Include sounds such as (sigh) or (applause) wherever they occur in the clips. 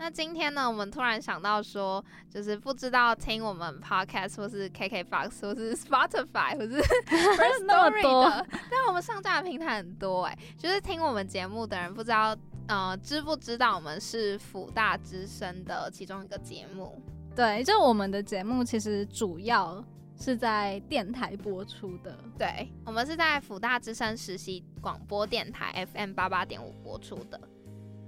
那今天呢，我们突然想到说，就是不知道听我们 podcast 或是 KKBox 或是 Spotify 或是 (laughs) First Story 的，(laughs) 但我们上架的平台很多哎，就是听我们节目的人不知道，呃，知不知道我们是辅大之声的其中一个节目？对，就我们的节目其实主要是在电台播出的，对，我们是在辅大之声实习广播电台 FM 八八点五播出的。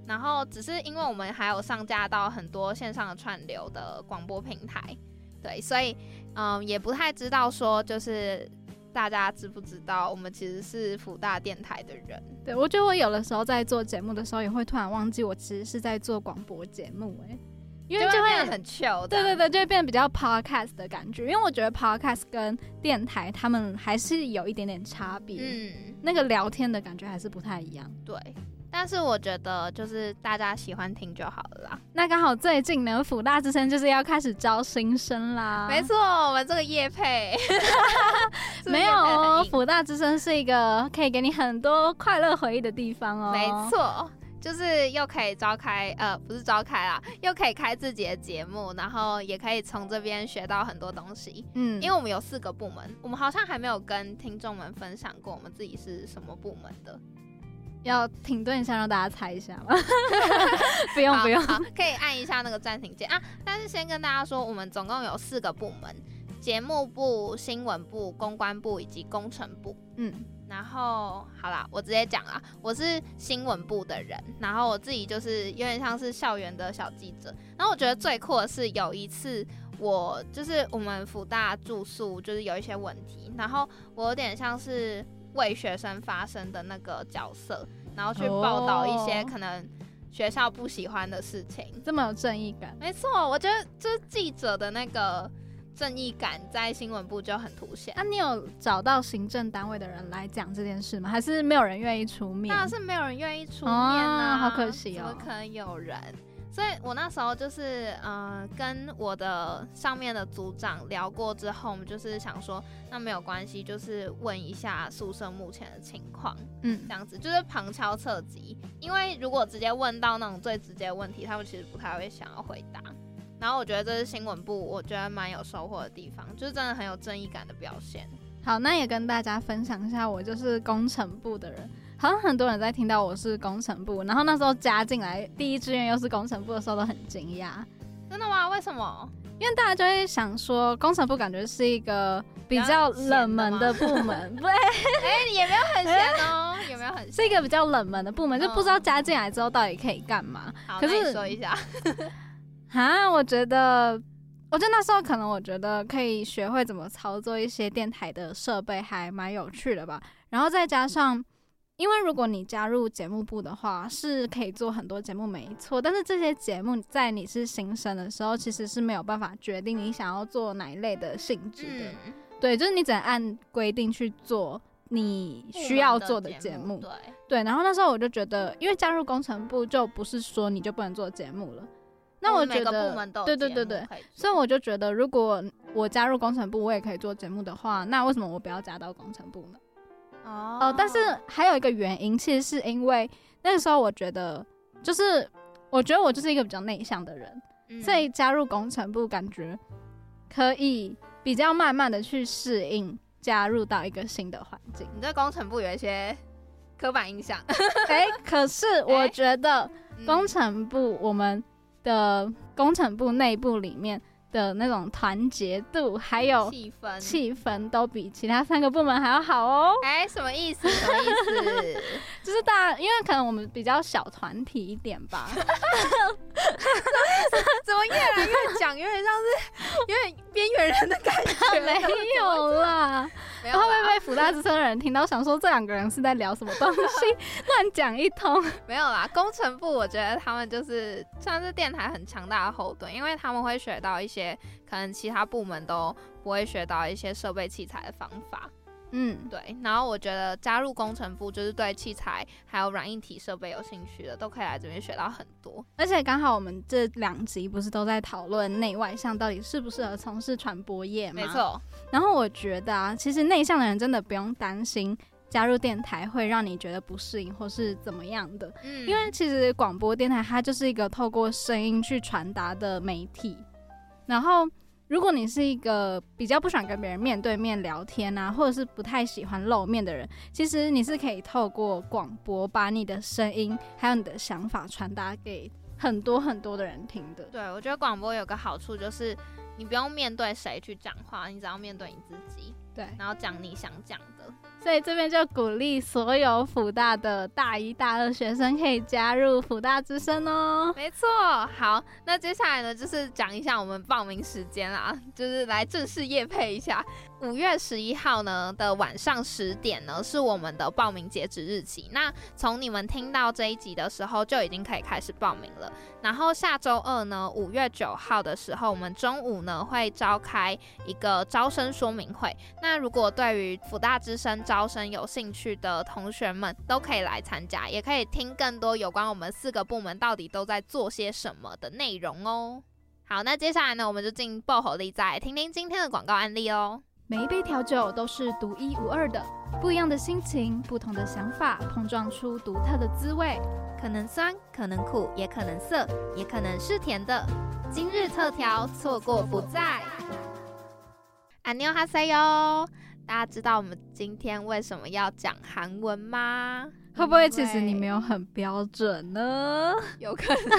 然后只是因为我们还有上架到很多线上的串流的广播平台，对，所以嗯也不太知道说就是大家知不知道我们其实是福大电台的人。对我觉得我有的时候在做节目的时候也会突然忘记我其实是在做广播节目，哎，因为就会很 chill，对对对，就会变得比较 podcast 的感觉。因为我觉得 podcast 跟电台他们还是有一点点差别，嗯，那个聊天的感觉还是不太一样，对。但是我觉得就是大家喜欢听就好了啦。那刚好最近呢，辅大之声就是要开始招新生啦。没错，我们这个业配 (laughs) 没有哦。辅大之声是一个可以给你很多快乐回忆的地方哦。没错，就是又可以召开呃，不是召开啦，又可以开自己的节目，然后也可以从这边学到很多东西。嗯，因为我们有四个部门，我们好像还没有跟听众们分享过我们自己是什么部门的。要停顿一下，让大家猜一下吗？(laughs) 不用不用，可以按一下那个暂停键啊。但是先跟大家说，我们总共有四个部门：节目部、新闻部、公关部以及工程部。嗯，然后好啦，我直接讲啦，我是新闻部的人，然后我自己就是有点像是校园的小记者。然后我觉得最酷的是有一次，我就是我们福大住宿就是有一些问题，然后我有点像是。为学生发声的那个角色，然后去报道一些可能学校不喜欢的事情，这么有正义感。没错，我觉得就是记者的那个正义感在新闻部就很凸显。那你有找到行政单位的人来讲这件事吗？还是没有人愿意出面？那是没有人愿意出面啊，好可惜哦，怎么可能有人？所以我那时候就是，呃，跟我的上面的组长聊过之后，我们就是想说，那没有关系，就是问一下宿舍目前的情况，嗯，这样子就是旁敲侧击，因为如果直接问到那种最直接的问题，他们其实不太会想要回答。然后我觉得这是新闻部，我觉得蛮有收获的地方，就是真的很有正义感的表现。好，那也跟大家分享一下，我就是工程部的人。好像很多人在听到我是工程部，然后那时候加进来第一志愿又是工程部的时候都很惊讶。真的吗？为什么？因为大家就会想说，工程部感觉是一个比较冷门的部门，对？(laughs) 哎，也没有很闲哦，有没有很？是一个比较冷门的部门，就不知道加进来之后到底可以干嘛。好，可是说一下。(laughs) 啊，我觉得，我觉得那时候可能我觉得可以学会怎么操作一些电台的设备，还蛮有趣的吧。然后再加上。因为如果你加入节目部的话，是可以做很多节目，没错。但是这些节目在你是新生的时候，其实是没有办法决定你想要做哪一类的性质的。对，就是你只能按规定去做你需要做的节目。对对。然后那时候我就觉得，因为加入工程部就不是说你就不能做节目了。那我觉得，对对对对。所以我就觉得，如果我加入工程部，我也可以做节目的话，那为什么我不要加到工程部呢？哦，但是还有一个原因，其实是因为那个时候我觉得，就是我觉得我就是一个比较内向的人，所以加入工程部感觉可以比较慢慢的去适应加入到一个新的环境。你对工程部有一些刻板印象，哎，可是 (laughs) 我觉得工程部我们的工程部内部里面。的那种团结度还有气氛，气氛都比其他三个部门还要好哦。哎，什么意思？什么意思？(laughs) 就是大，因为可能我们比较小团体一点吧。(laughs) 怎么越来越讲，有点像是有点边缘人的感觉？(laughs) 没有啦，然后会被福大之声的人听到，想说这两个人是在聊什么东西，(laughs) 乱讲一通。没有啦，工程部我觉得他们就是算是电台很强大的后盾，因为他们会学到一些可能其他部门都不会学到一些设备器材的方法。嗯，对。然后我觉得加入工程部，就是对器材还有软硬体设备有兴趣的，都可以来这边学到很多。而且刚好我们这两集不是都在讨论内外向到底适不适合从事传播业吗？没错。然后我觉得啊，其实内向的人真的不用担心加入电台会让你觉得不适应或是怎么样的。嗯。因为其实广播电台它就是一个透过声音去传达的媒体，然后。如果你是一个比较不喜欢跟别人面对面聊天啊，或者是不太喜欢露面的人，其实你是可以透过广播把你的声音还有你的想法传达给很多很多的人听的。对，我觉得广播有个好处就是你不用面对谁去讲话，你只要面对你自己，对，然后讲你想讲的。所以这边就鼓励所有辅大的大一、大二学生可以加入辅大之声哦。没错，好，那接下来呢，就是讲一下我们报名时间啦，就是来正式夜配一下。五月十一号呢的晚上十点呢是我们的报名截止日期。那从你们听到这一集的时候就已经可以开始报名了。然后下周二呢，五月九号的时候，我们中午呢会召开一个招生说明会。那如果对于辅大之声招生有兴趣的同学们，都可以来参加，也可以听更多有关我们四个部门到底都在做些什么的内容哦。好，那接下来呢，我们就进爆火力，再听听今天的广告案例哦。每一杯调酒都是独一无二的，不一样的心情，不同的想法，碰撞出独特的滋味。可能酸，可能苦，也可能涩，也可能是甜的。今日特调，错过不再。안녕하세 요， 大家知道我们今天为什么要讲韩文吗？ 会不会其实你没有很标准呢？有可能。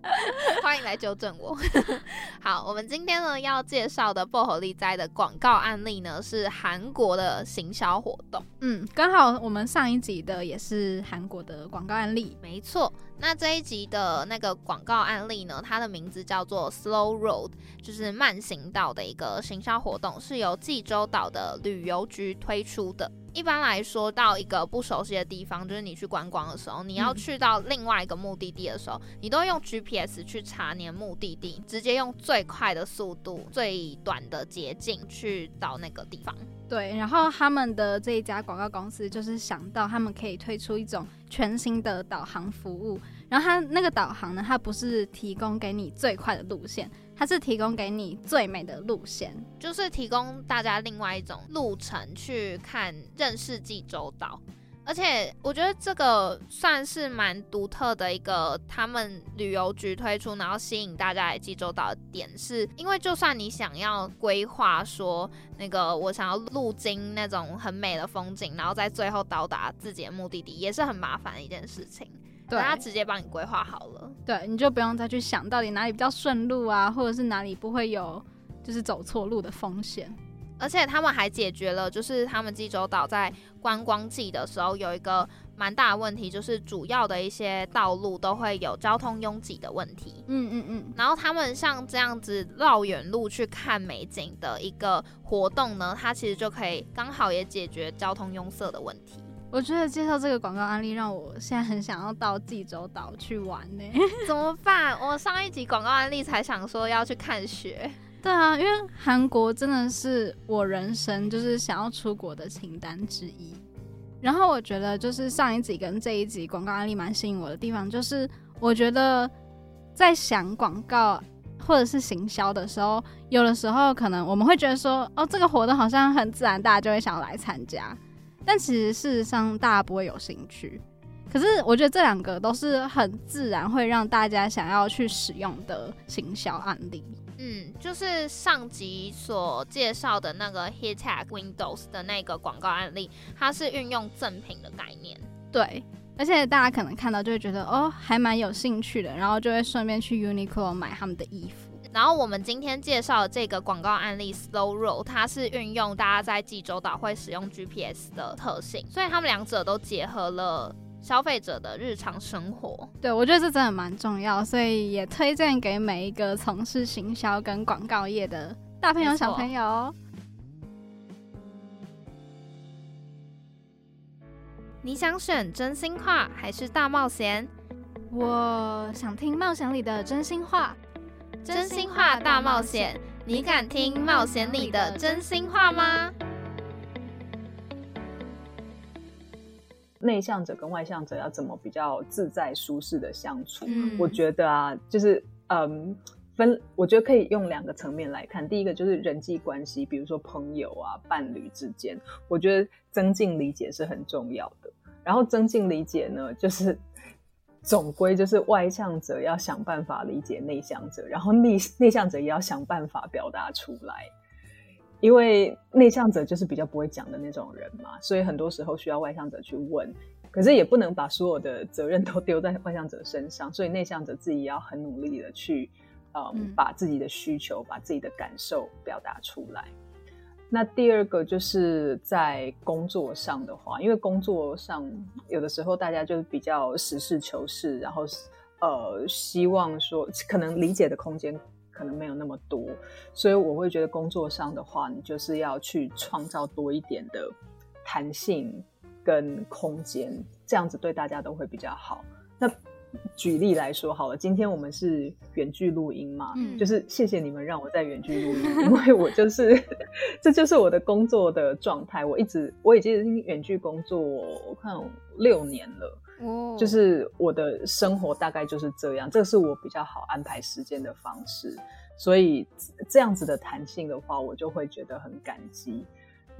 (laughs) 欢迎来纠正我。(laughs) 好，我们今天呢要介绍的薄荷利哉的广告案例呢，是韩国的行销活动。嗯，刚好我们上一集的也是韩国的广告案例。没错，那这一集的那个广告案例呢，它的名字叫做 Slow Road，就是慢行道的一个行销活动，是由济州岛的旅游局推出的。一般来说，到一个不熟悉的地方，就是你去观光的时候，你要去到另外一个目的地的时候，你都用 GPS 去查你的目的地，直接用最快的速度、最短的捷径去到那个地方。对，然后他们的这一家广告公司就是想到他们可以推出一种全新的导航服务，然后它那个导航呢，它不是提供给你最快的路线。它是提供给你最美的路线，就是提供大家另外一种路程去看认识济州岛，而且我觉得这个算是蛮独特的一个他们旅游局推出，然后吸引大家来济州岛的点，是因为就算你想要规划说那个我想要路经那种很美的风景，然后在最后到达自己的目的地，也是很麻烦的一件事情。对，他直接帮你规划好了，对，你就不用再去想到底哪里比较顺路啊，或者是哪里不会有就是走错路的风险。而且他们还解决了，就是他们济州岛在观光季的时候有一个蛮大的问题，就是主要的一些道路都会有交通拥挤的问题。嗯嗯嗯。然后他们像这样子绕远路去看美景的一个活动呢，它其实就可以刚好也解决交通拥塞的问题。我觉得介绍这个广告案例，让我现在很想要到济州岛去玩呢。(laughs) 怎么办？我上一集广告案例才想说要去看雪。对啊，因为韩国真的是我人生就是想要出国的清单之一。然后我觉得就是上一集跟这一集广告案例蛮吸引我的地方，就是我觉得在想广告或者是行销的时候，有的时候可能我们会觉得说，哦，这个活动好像很自然，大家就会想要来参加。但其实事实上，大家不会有兴趣。可是我觉得这两个都是很自然会让大家想要去使用的行销案例。嗯，就是上集所介绍的那个 Hit Tag Windows 的那个广告案例，它是运用赠品的概念。对，而且大家可能看到就会觉得哦，还蛮有兴趣的，然后就会顺便去 Uniqlo 买他们的衣服。然后我们今天介绍的这个广告案例 Slow Roll，它是运用大家在济州岛会使用 GPS 的特性，所以他们两者都结合了消费者的日常生活。对我觉得这真的蛮重要，所以也推荐给每一个从事行销跟广告业的大朋友小朋友。你想选真心话还是大冒险？我想听冒险里的真心话。真心话大冒险，你敢听冒险里的真心话吗？内向者跟外向者要怎么比较自在舒适的相处？我觉得啊，就是嗯。分，我觉得可以用两个层面来看。第一个就是人际关系，比如说朋友啊、伴侣之间，我觉得增进理解是很重要的。然后增进理解呢，就是总归就是外向者要想办法理解内向者，然后内内向者也要想办法表达出来。因为内向者就是比较不会讲的那种人嘛，所以很多时候需要外向者去问。可是也不能把所有的责任都丢在外向者身上，所以内向者自己也要很努力的去。嗯，把自己的需求、把自己的感受表达出来。那第二个就是在工作上的话，因为工作上有的时候大家就比较实事求是，然后呃，希望说可能理解的空间可能没有那么多，所以我会觉得工作上的话，你就是要去创造多一点的弹性跟空间，这样子对大家都会比较好。那举例来说好了，今天我们是远距录音嘛，就是谢谢你们让我在远距录音，(laughs) 因为我就是 (laughs) 这就是我的工作的状态，我一直我已经远距工作，我看六年了，哦，就是我的生活大概就是这样，这是我比较好安排时间的方式，所以这样子的弹性的话，我就会觉得很感激。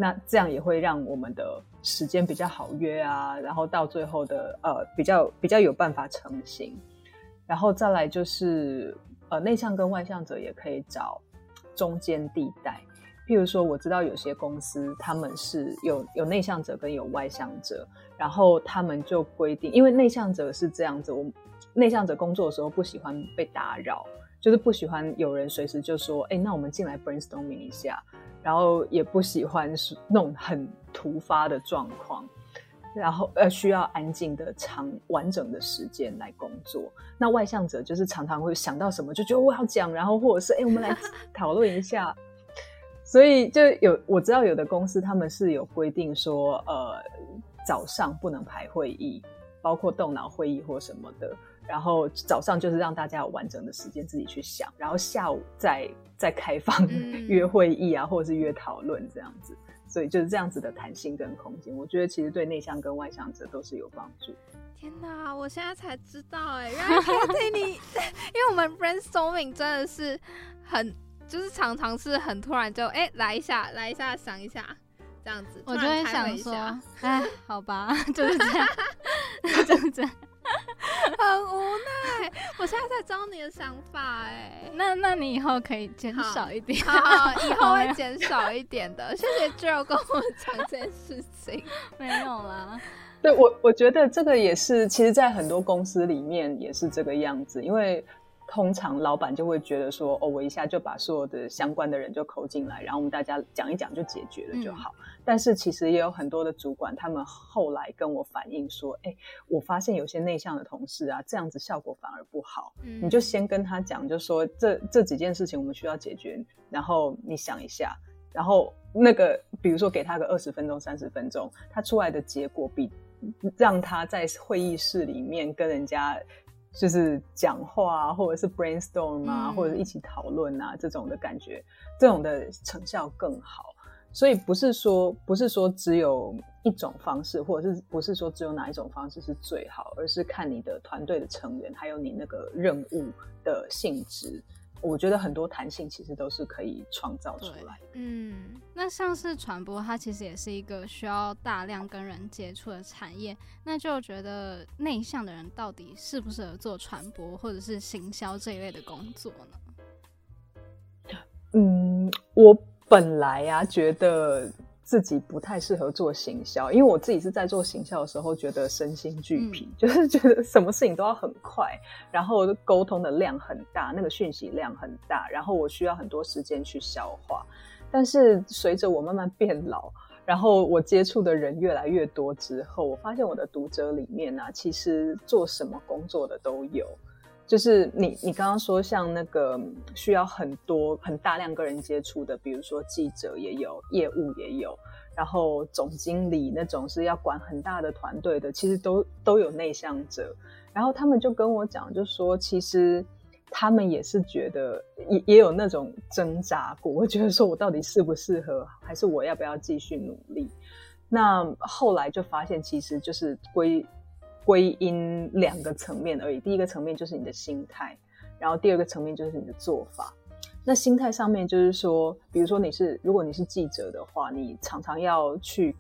那这样也会让我们的时间比较好约啊，然后到最后的呃比较比较有办法成型，然后再来就是呃内向跟外向者也可以找中间地带，譬如说我知道有些公司他们是有有内向者跟有外向者，然后他们就规定，因为内向者是这样子，我内向者工作的时候不喜欢被打扰，就是不喜欢有人随时就说，哎，那我们进来 brainstorming 一下。然后也不喜欢是那种很突发的状况，然后呃需要安静的长完整的时间来工作。那外向者就是常常会想到什么就觉得我要讲，然后或者是哎我们来 (laughs) 讨论一下。所以就有我知道有的公司他们是有规定说呃早上不能排会议，包括动脑会议或什么的。然后早上就是让大家有完整的时间自己去想，然后下午再再开放 (laughs) 约会议啊，或者是约讨论这样子，所以就是这样子的弹性跟空间，我觉得其实对内向跟外向者都是有帮助。天哪，我现在才知道哎，原来 Kitty 你，(laughs) 因为我们 brainstorming 真的是很，就是常常是很突然就哎来一下，来一下想一下这样子，我就会想说，(laughs) 哎，好吧，就是这样，就是这样。(laughs) 很无奈，我现在在知道你的想法哎，那那你以后可以减少一点，好，(laughs) 以后会减少一点的。谢谢 Joe 跟我讲这件事情，(laughs) 没有啦。对我，我觉得这个也是，其实，在很多公司里面也是这个样子，因为。通常老板就会觉得说，哦，我一下就把所有的相关的人就扣进来，然后我们大家讲一讲就解决了就好。但是其实也有很多的主管，他们后来跟我反映说，哎，我发现有些内向的同事啊，这样子效果反而不好。你就先跟他讲，就说这这几件事情我们需要解决，然后你想一下，然后那个比如说给他个二十分钟、三十分钟，他出来的结果比让他在会议室里面跟人家。就是讲话啊，或者是 brainstorm 啊，或者一起讨论啊，这种的感觉，这种的成效更好。所以不是说不是说只有一种方式，或者是不是说只有哪一种方式是最好，而是看你的团队的成员，还有你那个任务的性质。我觉得很多弹性其实都是可以创造出来。嗯，那像是传播，它其实也是一个需要大量跟人接触的产业。那就觉得内向的人到底适不适合做传播或者是行销这一类的工作呢？嗯，我本来呀觉得。自己不太适合做行销，因为我自己是在做行销的时候，觉得身心俱疲，(laughs) 就是觉得什么事情都要很快，然后沟通的量很大，那个讯息量很大，然后我需要很多时间去消化。但是随着我慢慢变老，然后我接触的人越来越多之后，我发现我的读者里面呢，其实做什么工作的都有。就是你你刚刚说像那个需要很多很大量个人接触的，比如说记者也有，业务也有，然后总经理那种是要管很大的团队的，其实都都有内向者。然后他们就跟我讲，就说其实他们也是觉得也也有那种挣扎过，我觉得说我到底适不适合，还是我要不要继续努力？那后来就发现，其实就是归。归因两个层面而已。第一个层面就是你的心态，然后第二个层面就是你的做法。那心态上面就是说，比如说你是如果你是记者的话，你常常要去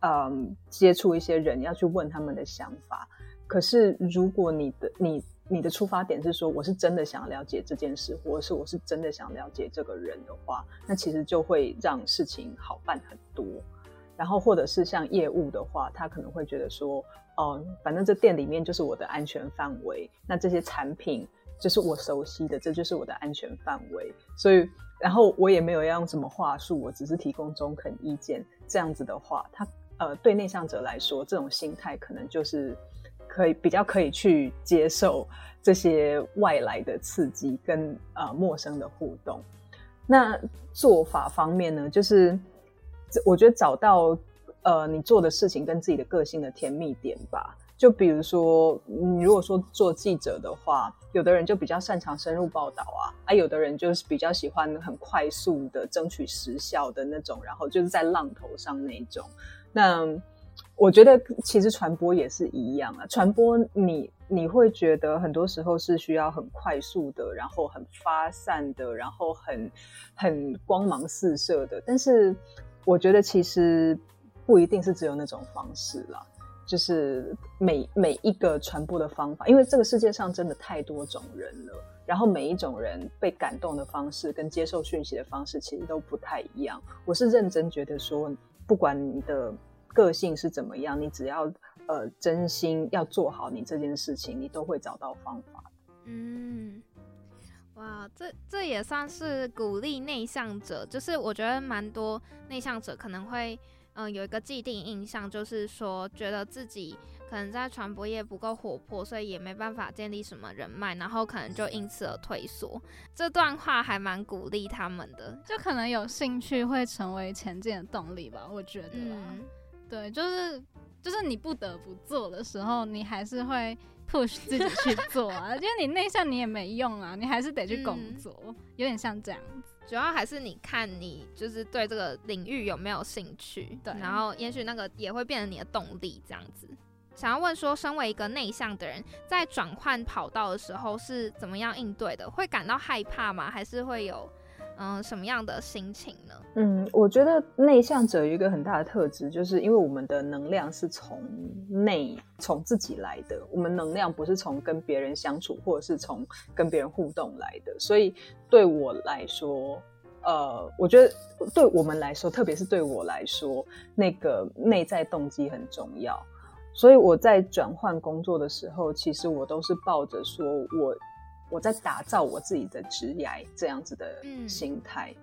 嗯接触一些人，要去问他们的想法。可是如果你的你你的出发点是说我是真的想了解这件事，或者是我是真的想了解这个人的话，那其实就会让事情好办很多。然后或者是像业务的话，他可能会觉得说。哦，反正这店里面就是我的安全范围，那这些产品就是我熟悉的，这就是我的安全范围。所以，然后我也没有要用什么话术，我只是提供中肯意见。这样子的话，他呃，对内向者来说，这种心态可能就是可以比较可以去接受这些外来的刺激跟呃陌生的互动。那做法方面呢，就是我觉得找到。呃，你做的事情跟自己的个性的甜蜜点吧。就比如说，你如果说做记者的话，有的人就比较擅长深入报道啊，啊，有的人就是比较喜欢很快速的争取时效的那种，然后就是在浪头上那种。那我觉得其实传播也是一样啊，传播你你会觉得很多时候是需要很快速的，然后很发散的，然后很很光芒四射的，但是我觉得其实。不一定是只有那种方式啦，就是每每一个传播的方法，因为这个世界上真的太多种人了，然后每一种人被感动的方式跟接受讯息的方式其实都不太一样。我是认真觉得说，不管你的个性是怎么样，你只要呃真心要做好你这件事情，你都会找到方法。嗯，哇，这这也算是鼓励内向者，就是我觉得蛮多内向者可能会。嗯，有一个既定印象，就是说觉得自己可能在传播业不够活泼，所以也没办法建立什么人脉，然后可能就因此而退缩。这段话还蛮鼓励他们的，就可能有兴趣会成为前进的动力吧。我觉得，对，就是就是你不得不做的时候，你还是会 push 自己去做啊。因 (laughs) 为你内向，你也没用啊，你还是得去工作，有点像这样子。主要还是你看你就是对这个领域有没有兴趣，对，然后也许那个也会变成你的动力这样子。想要问说，身为一个内向的人，在转换跑道的时候是怎么样应对的？会感到害怕吗？还是会有？嗯，什么样的心情呢？嗯，我觉得内向者有一个很大的特质，就是因为我们的能量是从内从自己来的，我们能量不是从跟别人相处或者是从跟别人互动来的。所以对我来说，呃，我觉得对我们来说，特别是对我来说，那个内在动机很重要。所以我在转换工作的时候，其实我都是抱着说我。我在打造我自己的职业这样子的心态，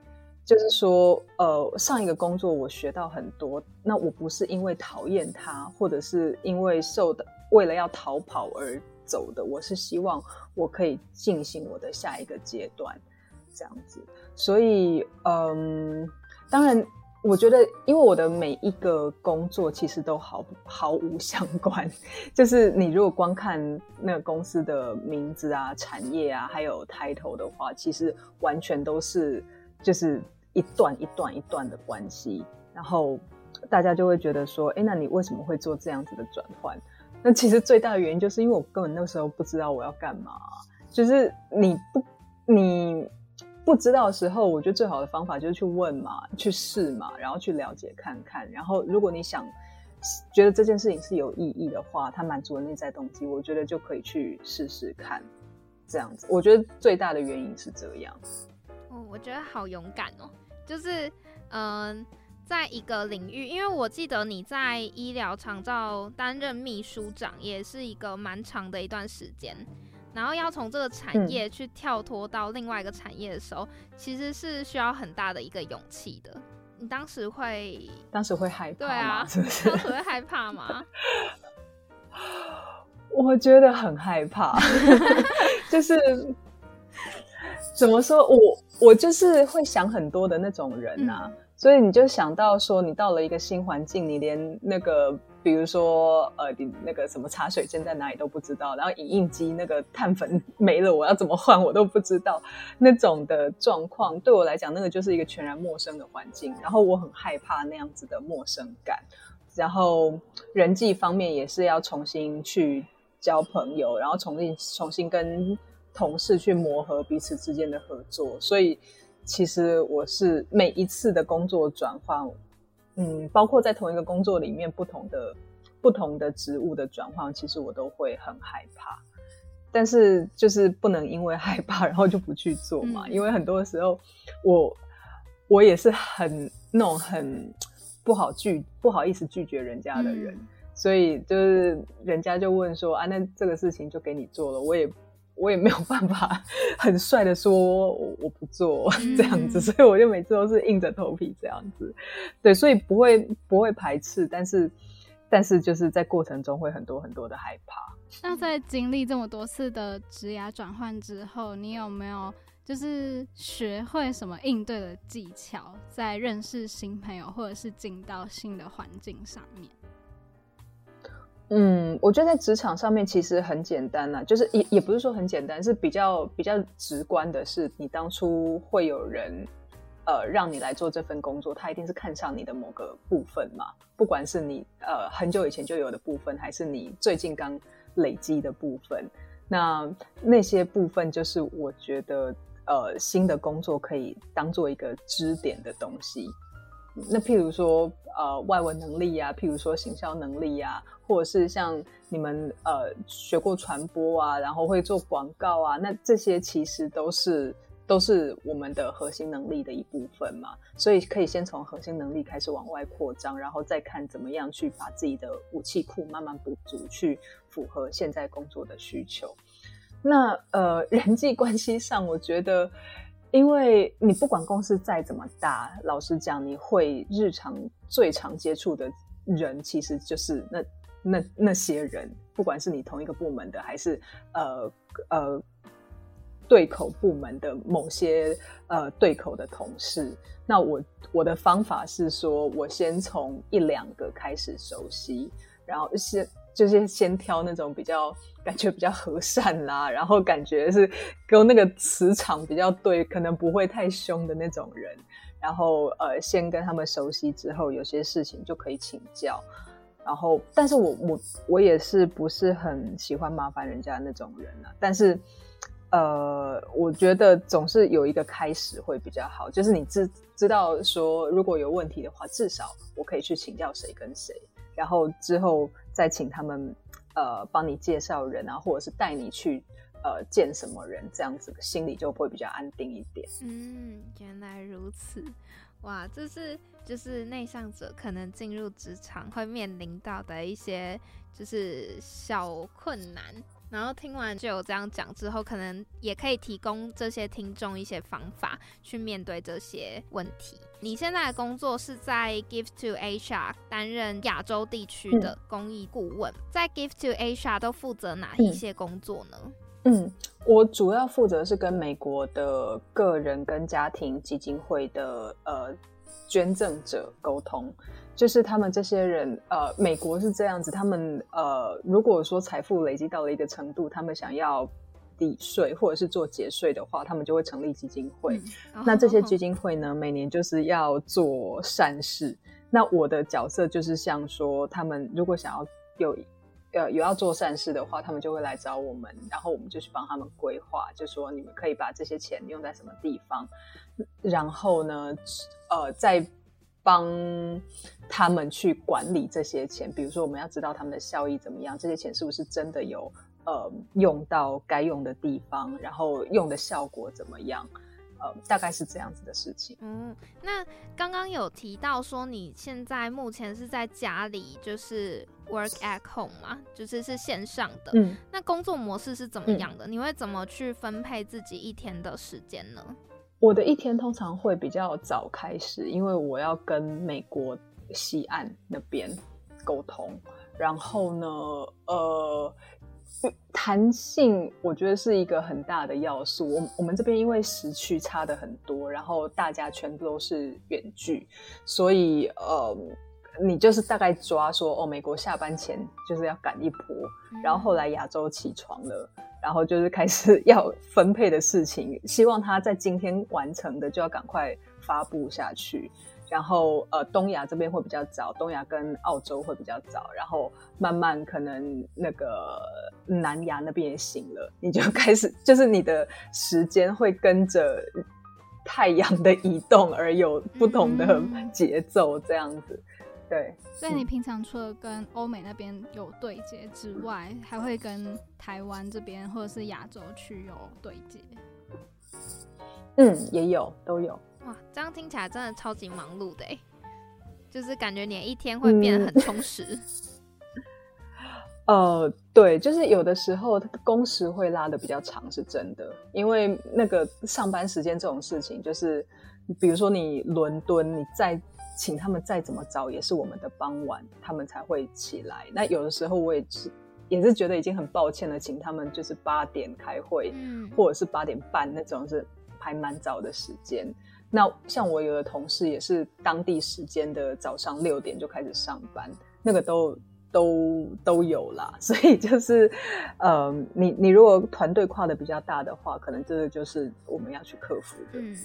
就是说，呃，上一个工作我学到很多，那我不是因为讨厌他，或者是因为受的为了要逃跑而走的，我是希望我可以进行我的下一个阶段，这样子。所以，嗯，当然。我觉得，因为我的每一个工作其实都毫毫无相关，就是你如果光看那个公司的名字啊、产业啊，还有抬头的话，其实完全都是就是一段一段一段的关系。然后大家就会觉得说：“哎，那你为什么会做这样子的转换？”那其实最大的原因就是因为我根本那时候不知道我要干嘛，就是你不你。不知道的时候，我觉得最好的方法就是去问嘛，去试嘛，然后去了解看看。然后，如果你想觉得这件事情是有意义的话，它满足了内在动机，我觉得就可以去试试看。这样子，我觉得最大的原因是这样。哦，我觉得好勇敢哦！就是嗯，在一个领域，因为我记得你在医疗长照担任秘书长，也是一个蛮长的一段时间。然后要从这个产业去跳脱到另外一个产业的时候，其实是需要很大的一个勇气的。你当时会，当时会害怕，对啊，是不是？当时会害怕吗？(laughs) 我觉得很害怕，(laughs) 就是怎么说，我我就是会想很多的那种人呐，所以你就想到说，你到了一个新环境，你连那个。比如说，呃，你那个什么茶水间在哪里都不知道，然后影印机那个碳粉没了，我要怎么换我都不知道，那种的状况对我来讲，那个就是一个全然陌生的环境，然后我很害怕那样子的陌生感，然后人际方面也是要重新去交朋友，然后重新重新跟同事去磨合彼此之间的合作，所以其实我是每一次的工作转换。嗯，包括在同一个工作里面，不同的不同的职务的转换，其实我都会很害怕。但是就是不能因为害怕，然后就不去做嘛。因为很多时候，我我也是很那种很不好拒不好意思拒绝人家的人，所以就是人家就问说啊，那这个事情就给你做了，我也。我也没有办法 (laughs) 很帅的说我我不做 (laughs) 这样子，所以我就每次都是硬着头皮这样子，对，所以不会不会排斥，但是但是就是在过程中会很多很多的害怕。那在经历这么多次的职涯转换之后，你有没有就是学会什么应对的技巧，在认识新朋友或者是进到新的环境上面？嗯，我觉得在职场上面其实很简单呐，就是也也不是说很简单，是比较比较直观的，是你当初会有人，呃，让你来做这份工作，他一定是看上你的某个部分嘛，不管是你呃很久以前就有的部分，还是你最近刚累积的部分，那那些部分就是我觉得呃新的工作可以当做一个支点的东西。那譬如说，呃，外文能力呀，譬如说行销能力呀，或者是像你们呃学过传播啊，然后会做广告啊，那这些其实都是都是我们的核心能力的一部分嘛。所以可以先从核心能力开始往外扩张，然后再看怎么样去把自己的武器库慢慢补足，去符合现在工作的需求。那呃，人际关系上，我觉得。因为你不管公司再怎么大，老实讲，你会日常最常接触的人，其实就是那那那些人，不管是你同一个部门的，还是呃呃对口部门的某些呃对口的同事。那我我的方法是说，我先从一两个开始熟悉，然后先。就是先挑那种比较感觉比较和善啦，然后感觉是跟那个磁场比较对，可能不会太凶的那种人。然后呃，先跟他们熟悉之后，有些事情就可以请教。然后，但是我我我也是不是很喜欢麻烦人家那种人啊。但是呃，我觉得总是有一个开始会比较好，就是你知知道说如果有问题的话，至少我可以去请教谁跟谁。然后之后再请他们，呃，帮你介绍人啊，或者是带你去，呃，见什么人，这样子心里就会比较安定一点。嗯，原来如此，哇，这是就是内向者可能进入职场会面临到的一些就是小困难。然后听完就有这样讲之后，可能也可以提供这些听众一些方法去面对这些问题。你现在的工作是在 Give to Asia 担任亚洲地区的公益顾问，在 Give to Asia 都负责哪一些工作呢？嗯，我主要负责是跟美国的个人跟家庭基金会的呃捐赠者沟通。就是他们这些人，呃，美国是这样子，他们呃，如果说财富累积到了一个程度，他们想要抵税或者是做节税的话，他们就会成立基金会。那这些基金会呢，每年就是要做善事。那我的角色就是像说，他们如果想要有呃有要做善事的话，他们就会来找我们，然后我们就去帮他们规划，就说你们可以把这些钱用在什么地方，然后呢，呃，在。帮他们去管理这些钱，比如说我们要知道他们的效益怎么样，这些钱是不是真的有呃用到该用的地方，然后用的效果怎么样？呃，大概是这样子的事情。嗯，那刚刚有提到说你现在目前是在家里，就是 work at home 嘛，就是是线上的。嗯，那工作模式是怎么样的？你会怎么去分配自己一天的时间呢？我的一天通常会比较早开始，因为我要跟美国西岸那边沟通。然后呢，呃，弹性我觉得是一个很大的要素。我我们这边因为时区差的很多，然后大家全部都是远距，所以呃，你就是大概抓说哦，美国下班前就是要赶一波，然后后来亚洲起床了，然后就是开始 (laughs) 要分配的事情，希望他在今天完成的就要赶快发布下去。然后呃，东亚这边会比较早，东亚跟澳洲会比较早，然后慢慢可能那个南亚那边也醒了，你就 (laughs) 开始就是你的时间会跟着太阳的移动而有不同的节奏，这样子。对，所以你平常除了跟欧美那边有对接之外，还会跟台湾这边或者是亚洲区有对接？嗯，也有，都有。哇，这样听起来真的超级忙碌的哎，就是感觉你一天会变得很充实。(laughs) 呃，对，就是有的时候工时会拉的比较长，是真的。因为那个上班时间这种事情，就是比如说你伦敦，你再请他们再怎么早，也是我们的傍晚，他们才会起来。那有的时候我也是也是觉得已经很抱歉了，请他们就是八点开会，或者是八点半那种，是还蛮早的时间。那像我有的同事也是当地时间的早上六点就开始上班，那个都都都有啦。(laughs) 所以就是，呃，你你如果团队跨的比较大的话，可能这个就是我们要去克服的。嗯，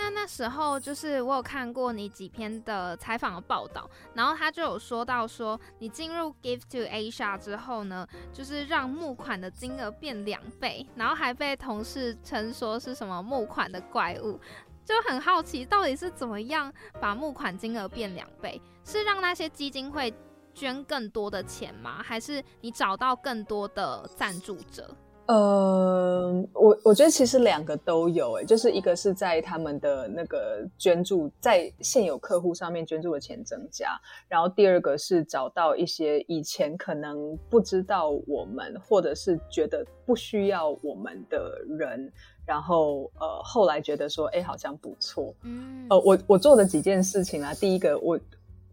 那那时候就是我有看过你几篇的采访的报道，然后他就有说到说，你进入 Give to Asia 之后呢，就是让募款的金额变两倍，然后还被同事称说是什么募款的怪物。就很好奇，到底是怎么样把募款金额变两倍？是让那些基金会捐更多的钱吗？还是你找到更多的赞助者？呃，我我觉得其实两个都有，哎，就是一个是在他们的那个捐助，在现有客户上面捐助的钱增加，然后第二个是找到一些以前可能不知道我们，或者是觉得不需要我们的人。然后呃，后来觉得说，哎，好像不错。嗯，呃，我我做的几件事情啊，第一个我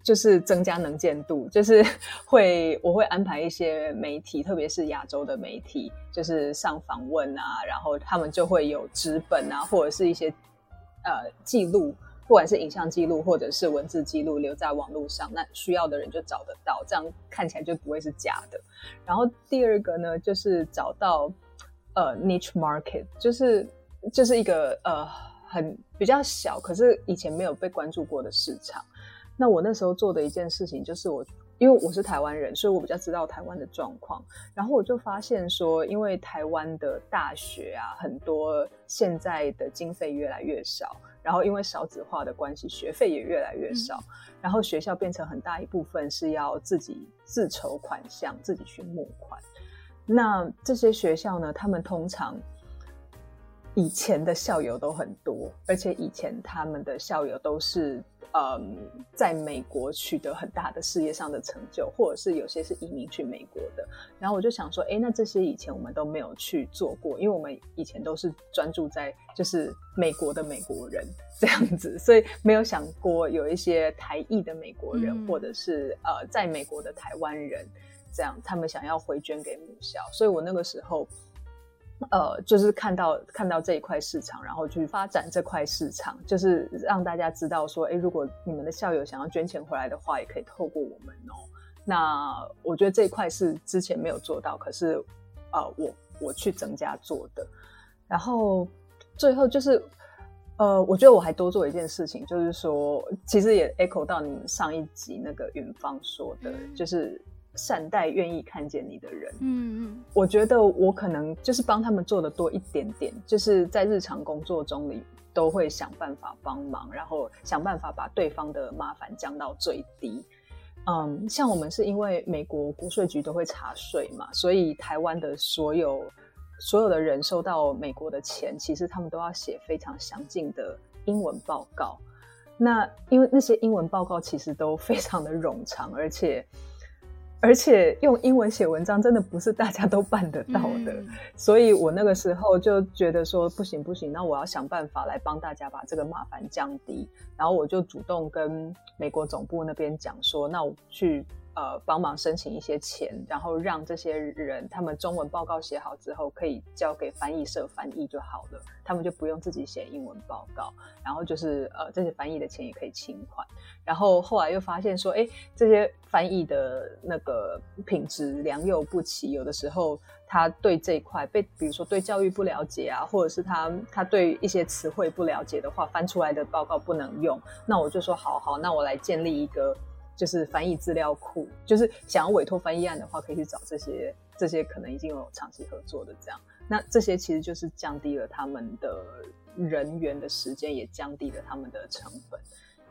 就是增加能见度，就是 (laughs) 会我会安排一些媒体，特别是亚洲的媒体，就是上访问啊，然后他们就会有纸本啊，或者是一些呃记录，不管是影像记录或者是文字记录，留在网络上，那需要的人就找得到，这样看起来就不会是假的。然后第二个呢，就是找到。呃，niche market 就是就是一个呃很比较小，可是以前没有被关注过的市场。那我那时候做的一件事情，就是我因为我是台湾人，所以我比较知道台湾的状况。然后我就发现说，因为台湾的大学啊，很多现在的经费越来越少，然后因为少子化的关系，学费也越来越少，然后学校变成很大一部分是要自己自筹款项，自己去募款。那这些学校呢？他们通常以前的校友都很多，而且以前他们的校友都是嗯，在美国取得很大的事业上的成就，或者是有些是移民去美国的。然后我就想说，哎，那这些以前我们都没有去做过，因为我们以前都是专注在就是美国的美国人这样子，(laughs) 所以没有想过有一些台裔的美国人，或者是呃，在美国的台湾人。这样，他们想要回捐给母校，所以我那个时候，呃，就是看到看到这一块市场，然后去发展这块市场，就是让大家知道说，哎，如果你们的校友想要捐钱回来的话，也可以透过我们哦。那我觉得这一块是之前没有做到，可是呃，我我去增加做的。然后最后就是，呃，我觉得我还多做一件事情，就是说，其实也 echo 到你们上一集那个云芳说的，就是。善待愿意看见你的人。嗯嗯，我觉得我可能就是帮他们做的多一点点，就是在日常工作中里都会想办法帮忙，然后想办法把对方的麻烦降到最低。嗯，像我们是因为美国国税局都会查税嘛，所以台湾的所有所有的人收到美国的钱，其实他们都要写非常详尽的英文报告。那因为那些英文报告其实都非常的冗长，而且。而且用英文写文章真的不是大家都办得到的，所以我那个时候就觉得说不行不行，那我要想办法来帮大家把这个麻烦降低。然后我就主动跟美国总部那边讲说，那我去呃帮忙申请一些钱，然后让这些人他们中文报告写好之后，可以交给翻译社翻译就好了，他们就不用自己写英文报告，然后就是呃这些翻译的钱也可以清款。然后后来又发现说，哎，这些翻译的那个品质良莠不齐，有的时候他对这一块被，比如说对教育不了解啊，或者是他他对一些词汇不了解的话，翻出来的报告不能用。那我就说，好好，那我来建立一个就是翻译资料库，就是想要委托翻译案的话，可以去找这些这些可能已经有长期合作的这样。那这些其实就是降低了他们的人员的时间，也降低了他们的成本。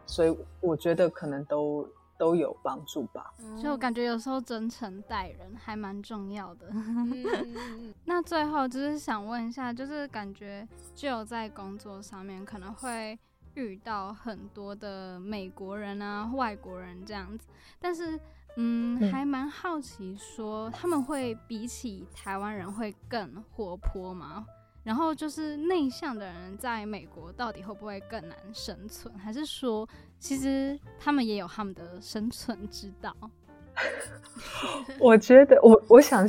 所以我觉得可能都都有帮助吧。所以我感觉有时候真诚待人还蛮重要的。(laughs) 那最后就是想问一下，就是感觉就在工作上面可能会遇到很多的美国人啊、外国人这样子，但是嗯，还蛮好奇说他们会比起台湾人会更活泼吗？然后就是内向的人在美国到底会不会更难生存？还是说其实他们也有他们的生存之道？(laughs) 我觉得我我想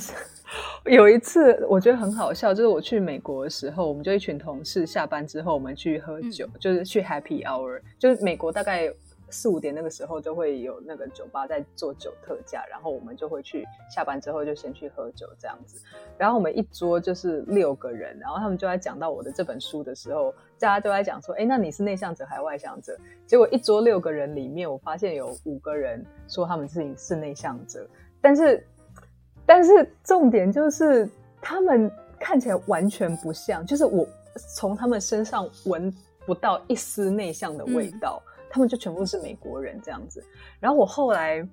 有一次我觉得很好笑，就是我去美国的时候，我们就一群同事下班之后，我们去喝酒，就是去 Happy Hour，就是美国大概。四五点那个时候就会有那个酒吧在做酒特价，然后我们就会去下班之后就先去喝酒这样子。然后我们一桌就是六个人，然后他们就在讲到我的这本书的时候，大家都在讲说：“哎，那你是内向者还是外向者？”结果一桌六个人里面，我发现有五个人说他们自己是内向者，但是但是重点就是他们看起来完全不像，就是我从他们身上闻不到一丝内向的味道。他们就全部是美国人这样子，然后我后来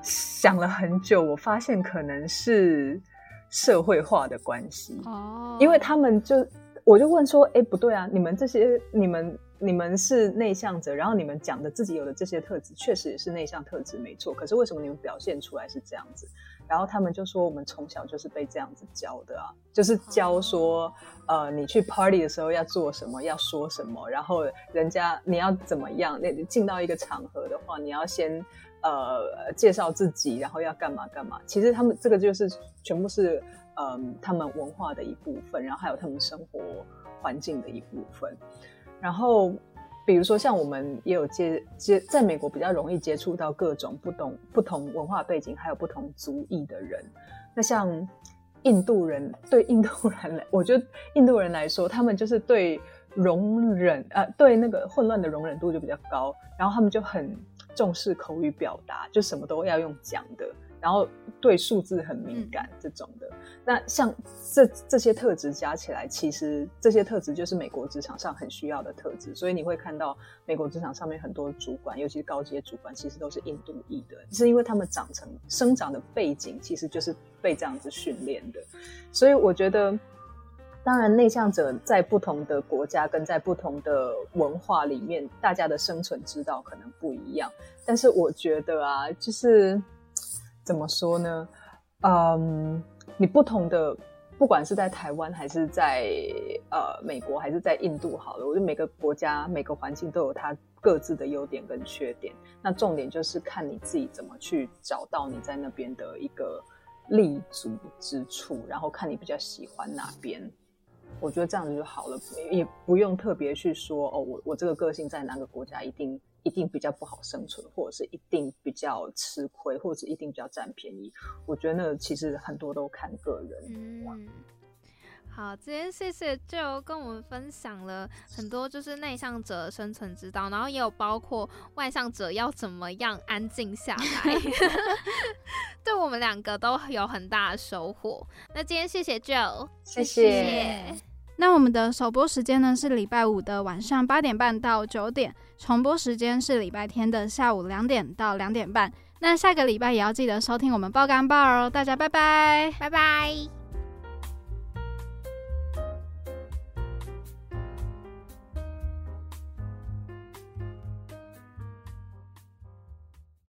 想了很久，我发现可能是社会化的关系哦，因为他们就我就问说，哎，不对啊，你们这些你们你们是内向者，然后你们讲的自己有的这些特质，确实也是内向特质没错，可是为什么你们表现出来是这样子？然后他们就说，我们从小就是被这样子教的啊，就是教说，呃，你去 party 的时候要做什么，要说什么，然后人家你要怎么样，那进到一个场合的话，你要先呃介绍自己，然后要干嘛干嘛。其实他们这个就是全部是嗯他们文化的一部分，然后还有他们生活环境的一部分，然后。比如说，像我们也有接接，在美国比较容易接触到各种不同不同文化背景，还有不同族裔的人。那像印度人，对印度人来，我觉得印度人来说，他们就是对容忍，呃，对那个混乱的容忍度就比较高，然后他们就很重视口语表达，就什么都要用讲的。然后对数字很敏感这种的，那像这这些特质加起来，其实这些特质就是美国职场上很需要的特质。所以你会看到美国职场上面很多主管，尤其是高阶主管，其实都是印度裔的，是因为他们长成生长的背景其实就是被这样子训练的。所以我觉得，当然内向者在不同的国家跟在不同的文化里面，大家的生存之道可能不一样。但是我觉得啊，就是。怎么说呢？嗯，你不同的，不管是在台湾还是在呃美国还是在印度，好了，我觉得每个国家每个环境都有它各自的优点跟缺点。那重点就是看你自己怎么去找到你在那边的一个立足之处，然后看你比较喜欢哪边。我觉得这样子就好了，也不用特别去说哦，我我这个个性在哪个国家一定。一定比较不好生存，或者是一定比较吃亏，或者一定比较占便宜。我觉得那其实很多都看个人。嗯，好，今天谢谢就跟我们分享了很多，就是内向者生存之道，然后也有包括外向者要怎么样安静下来。(laughs) 对我们两个都有很大的收获。那今天谢谢 Joe，谢谢。那我们的首播时间呢是礼拜五的晚上八点半到九点，重播时间是礼拜天的下午两点到两点半。那下个礼拜也要记得收听我们爆肝报哦，大家拜拜，拜拜。